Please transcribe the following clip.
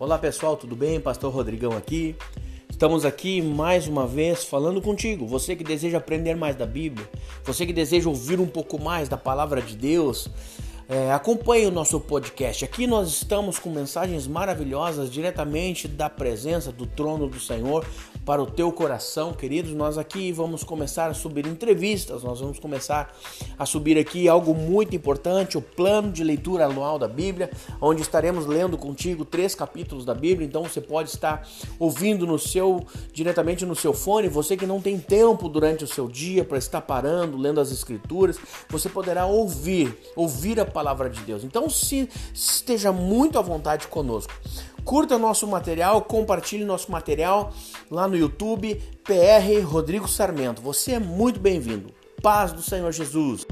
Olá pessoal, tudo bem? Pastor Rodrigão aqui. Estamos aqui mais uma vez falando contigo. Você que deseja aprender mais da Bíblia, você que deseja ouvir um pouco mais da palavra de Deus, é, acompanhe o nosso podcast. Aqui nós estamos com mensagens maravilhosas diretamente da presença do trono do Senhor para o teu coração, queridos. Nós aqui vamos começar a subir entrevistas, nós vamos começar a subir aqui algo muito importante, o plano de leitura anual da Bíblia, onde estaremos lendo contigo três capítulos da Bíblia. Então você pode estar ouvindo no seu diretamente no seu fone. Você que não tem tempo durante o seu dia para estar parando, lendo as escrituras, você poderá ouvir, ouvir a palavra de Deus. Então, se esteja muito à vontade conosco. Curta nosso material, compartilhe nosso material lá no YouTube, PR Rodrigo Sarmento. Você é muito bem-vindo. Paz do Senhor Jesus.